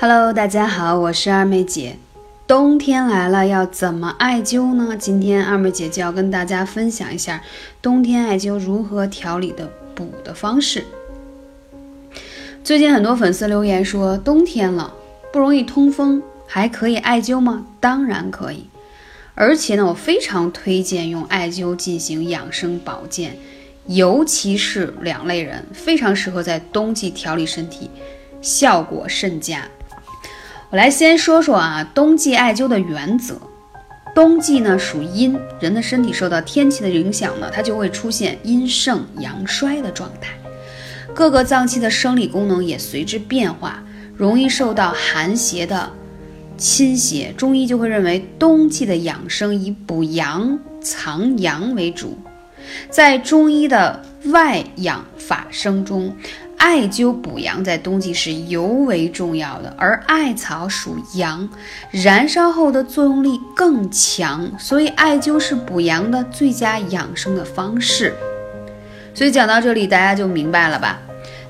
Hello，大家好，我是二妹姐。冬天来了，要怎么艾灸呢？今天二妹姐就要跟大家分享一下冬天艾灸如何调理的补的方式。最近很多粉丝留言说，冬天了不容易通风，还可以艾灸吗？当然可以，而且呢，我非常推荐用艾灸进行养生保健，尤其是两类人，非常适合在冬季调理身体，效果甚佳。我来先说说啊，冬季艾灸的原则。冬季呢属阴，人的身体受到天气的影响呢，它就会出现阴盛阳衰的状态，各个脏器的生理功能也随之变化，容易受到寒邪的侵袭。中医就会认为，冬季的养生以补阳藏阳为主，在中医的外养法生中。艾灸补阳在冬季是尤为重要的，而艾草属阳，燃烧后的作用力更强，所以艾灸是补阳的最佳养生的方式。所以讲到这里，大家就明白了吧？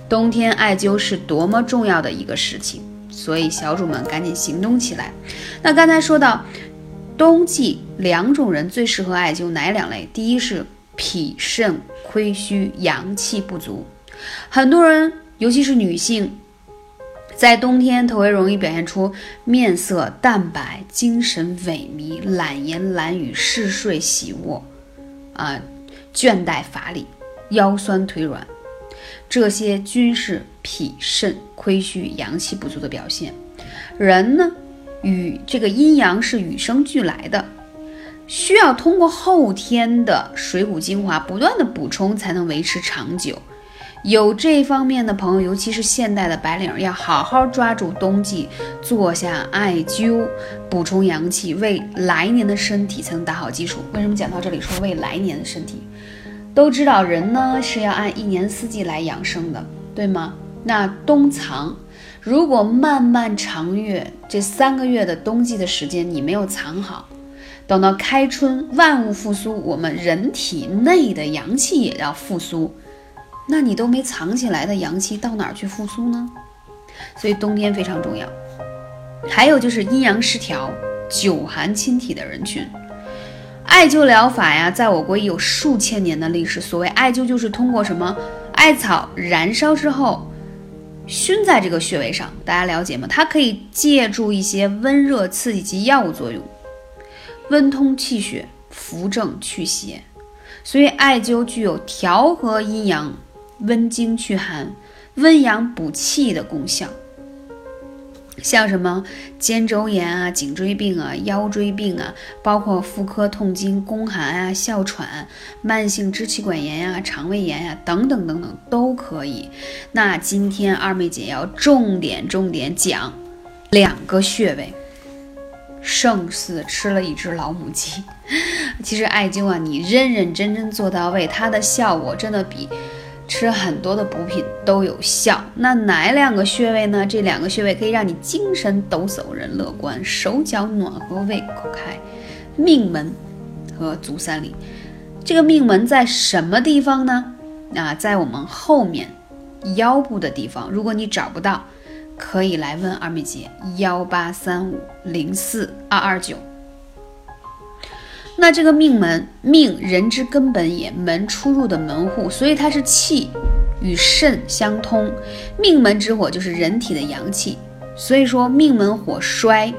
冬天艾灸是多么重要的一个事情，所以小主们赶紧行动起来。那刚才说到冬季两种人最适合艾灸哪两类？第一是脾肾亏虚、阳气不足。很多人，尤其是女性，在冬天特别容易表现出面色淡白、精神萎靡、懒言懒语、嗜睡喜卧，啊，倦怠乏力、腰酸腿软，这些均是脾肾亏虚、阳气不足的表现。人呢，与这个阴阳是与生俱来的，需要通过后天的水谷精华不断的补充，才能维持长久。有这方面的朋友，尤其是现代的白领，要好好抓住冬季做下艾灸，补充阳气，为来年的身体才能打好基础。为什么讲到这里说为来年的身体？都知道人呢是要按一年四季来养生的，对吗？那冬藏，如果漫漫长月这三个月的冬季的时间你没有藏好，等到开春万物复苏，我们人体内的阳气也要复苏。那你都没藏起来的阳气到哪儿去复苏呢？所以冬天非常重要。还有就是阴阳失调、久寒侵体的人群，艾灸疗法呀，在我国已有数千年的历史。所谓艾灸，就是通过什么艾草燃烧之后熏在这个穴位上，大家了解吗？它可以借助一些温热刺激及药物作用，温通气血、扶正祛邪。所以艾灸具有调和阴阳。温经祛寒、温阳补气的功效，像什么肩周炎啊、颈椎病啊、腰椎病啊，包括妇科痛经、宫寒啊、哮喘、慢性支气管炎呀、肠胃炎呀等等等等都可以。那今天二妹姐要重点重点讲两个穴位，胜似吃了一只老母鸡。其实艾灸啊，你认认真真做到位，它的效果真的比。吃很多的补品都有效，那哪两个穴位呢？这两个穴位可以让你精神抖擞、人乐观、手脚暖和、胃口开。命门和足三里，这个命门在什么地方呢？啊，在我们后面腰部的地方。如果你找不到，可以来问二妹姐幺八三五零四二二九。那这个命门，命人之根本也，门出入的门户，所以它是气与肾相通。命门之火就是人体的阳气，所以说命门火衰，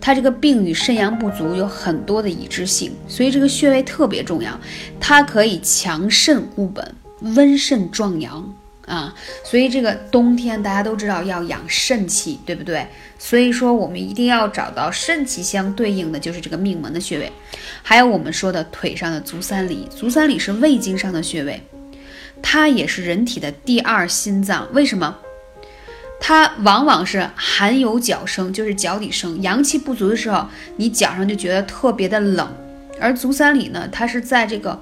它这个病与肾阳不足有很多的一致性，所以这个穴位特别重要，它可以强肾固本，温肾壮阳。啊，所以这个冬天大家都知道要养肾气，对不对？所以说我们一定要找到肾气相对应的就是这个命门的穴位，还有我们说的腿上的足三里，足三里是胃经上的穴位，它也是人体的第二心脏。为什么？它往往是寒有脚生，就是脚底生，阳气不足的时候，你脚上就觉得特别的冷。而足三里呢，它是在这个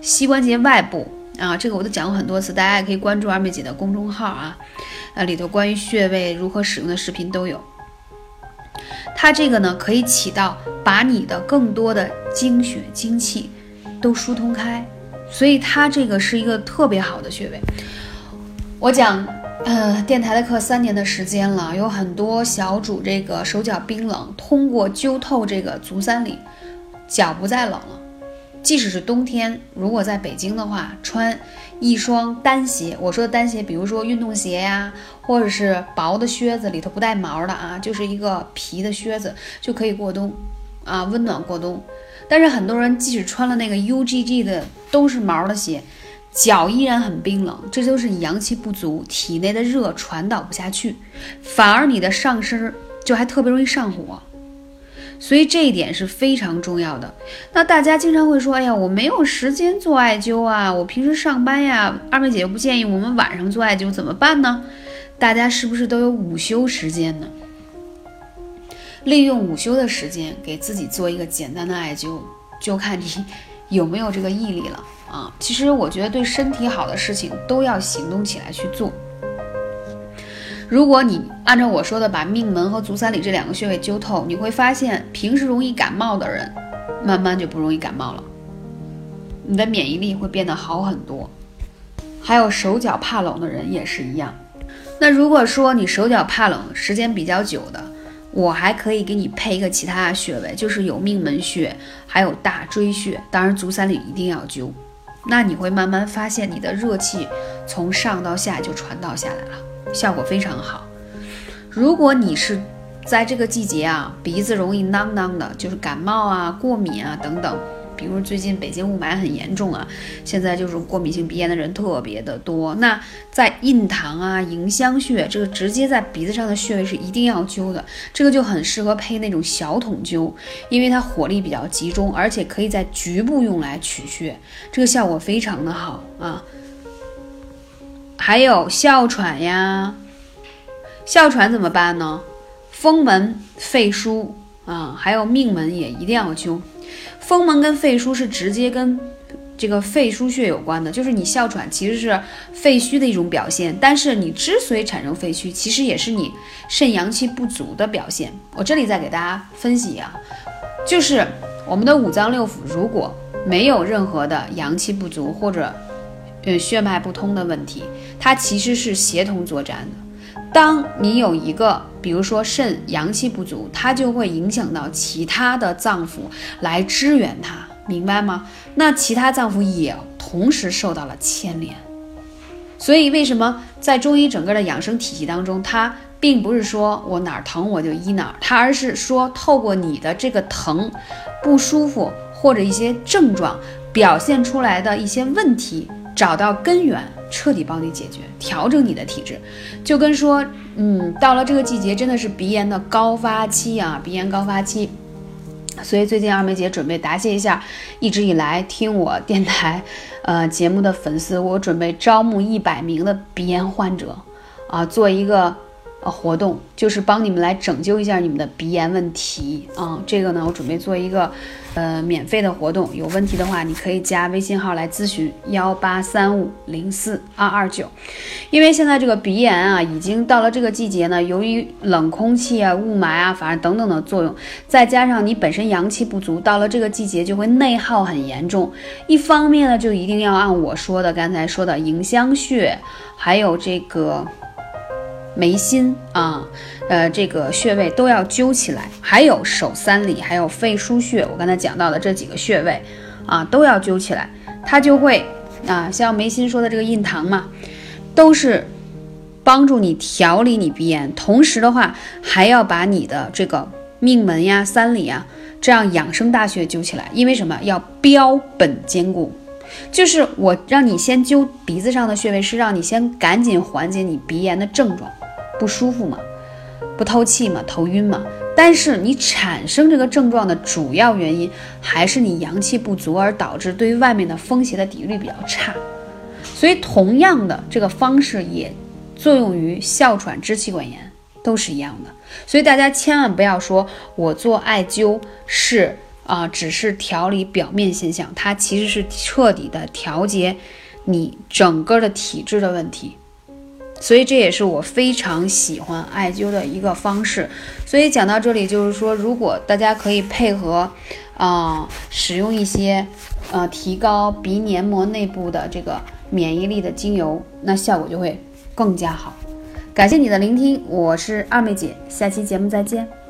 膝关节外部。啊，这个我都讲过很多次，大家也可以关注二妹姐的公众号啊，呃，里头关于穴位如何使用的视频都有。它这个呢，可以起到把你的更多的精血精气都疏通开，所以它这个是一个特别好的穴位。我讲呃，电台的课三年的时间了，有很多小主这个手脚冰冷，通过灸透这个足三里，脚不再冷了。即使是冬天，如果在北京的话，穿一双单鞋，我说的单鞋，比如说运动鞋呀，或者是薄的靴子，里头不带毛的啊，就是一个皮的靴子就可以过冬，啊，温暖过冬。但是很多人即使穿了那个 UGG 的都是毛的鞋。脚依然很冰冷，这就是阳气不足，体内的热传导不下去，反而你的上身就还特别容易上火，所以这一点是非常重要的。那大家经常会说：“哎呀，我没有时间做艾灸啊，我平时上班呀。”二妹姐又不建议我们晚上做艾灸，怎么办呢？大家是不是都有午休时间呢？利用午休的时间给自己做一个简单的艾灸，就看你有没有这个毅力了。啊，其实我觉得对身体好的事情都要行动起来去做。如果你按照我说的把命门和足三里这两个穴位灸透，你会发现平时容易感冒的人，慢慢就不容易感冒了，你的免疫力会变得好很多。还有手脚怕冷的人也是一样。那如果说你手脚怕冷时间比较久的，我还可以给你配一个其他的穴位，就是有命门穴，还有大椎穴，当然足三里一定要灸。那你会慢慢发现，你的热气从上到下就传导下来了，效果非常好。如果你是在这个季节啊，鼻子容易囔囔的，就是感冒啊、过敏啊等等。比如最近北京雾霾很严重啊，现在就是过敏性鼻炎的人特别的多。那在印堂啊、迎香穴这个直接在鼻子上的穴位是一定要灸的，这个就很适合配那种小筒灸，因为它火力比较集中，而且可以在局部用来取穴，这个效果非常的好啊。还有哮喘呀，哮喘怎么办呢？风门、肺腧啊，还有命门也一定要灸。风门跟肺腧是直接跟这个肺腧穴有关的，就是你哮喘其实是肺虚的一种表现，但是你之所以产生肺虚，其实也是你肾阳气不足的表现。我这里再给大家分析啊，就是我们的五脏六腑如果没有任何的阳气不足或者呃血脉不通的问题，它其实是协同作战的。当你有一个，比如说肾阳气不足，它就会影响到其他的脏腑来支援它，明白吗？那其他脏腑也同时受到了牵连。所以为什么在中医整个的养生体系当中，它并不是说我哪儿疼我就医哪儿，它而是说透过你的这个疼、不舒服或者一些症状表现出来的一些问题，找到根源。彻底帮你解决，调整你的体质，就跟说，嗯，到了这个季节，真的是鼻炎的高发期啊，鼻炎高发期。所以最近二梅姐准备答谢一下一直以来听我电台，呃节目的粉丝，我准备招募一百名的鼻炎患者，啊，做一个。呃，活动就是帮你们来拯救一下你们的鼻炎问题啊！这个呢，我准备做一个呃免费的活动，有问题的话你可以加微信号来咨询幺八三五零四二二九。因为现在这个鼻炎啊，已经到了这个季节呢，由于冷空气啊、雾霾啊，反正等等的作用，再加上你本身阳气不足，到了这个季节就会内耗很严重。一方面呢，就一定要按我说的刚才说的迎香穴，还有这个。眉心啊，呃，这个穴位都要灸起来，还有手三里，还有肺腧穴，我刚才讲到的这几个穴位啊，都要灸起来，它就会啊，像眉心说的这个印堂嘛，都是帮助你调理你鼻炎，同时的话还要把你的这个命门呀、三里啊这样养生大穴灸起来，因为什么？要标本兼顾，就是我让你先灸鼻子上的穴位，是让你先赶紧缓解你鼻炎的症状。不舒服嘛，不透气嘛，头晕嘛。但是你产生这个症状的主要原因还是你阳气不足，而导致对于外面的风邪的抵御力比较差。所以同样的这个方式也作用于哮喘、支气管炎，都是一样的。所以大家千万不要说我做艾灸是啊，只是调理表面现象，它其实是彻底的调节你整个的体质的问题。所以这也是我非常喜欢艾灸的一个方式。所以讲到这里，就是说，如果大家可以配合，啊，使用一些，呃，提高鼻黏膜内部的这个免疫力的精油，那效果就会更加好。感谢你的聆听，我是二妹姐，下期节目再见。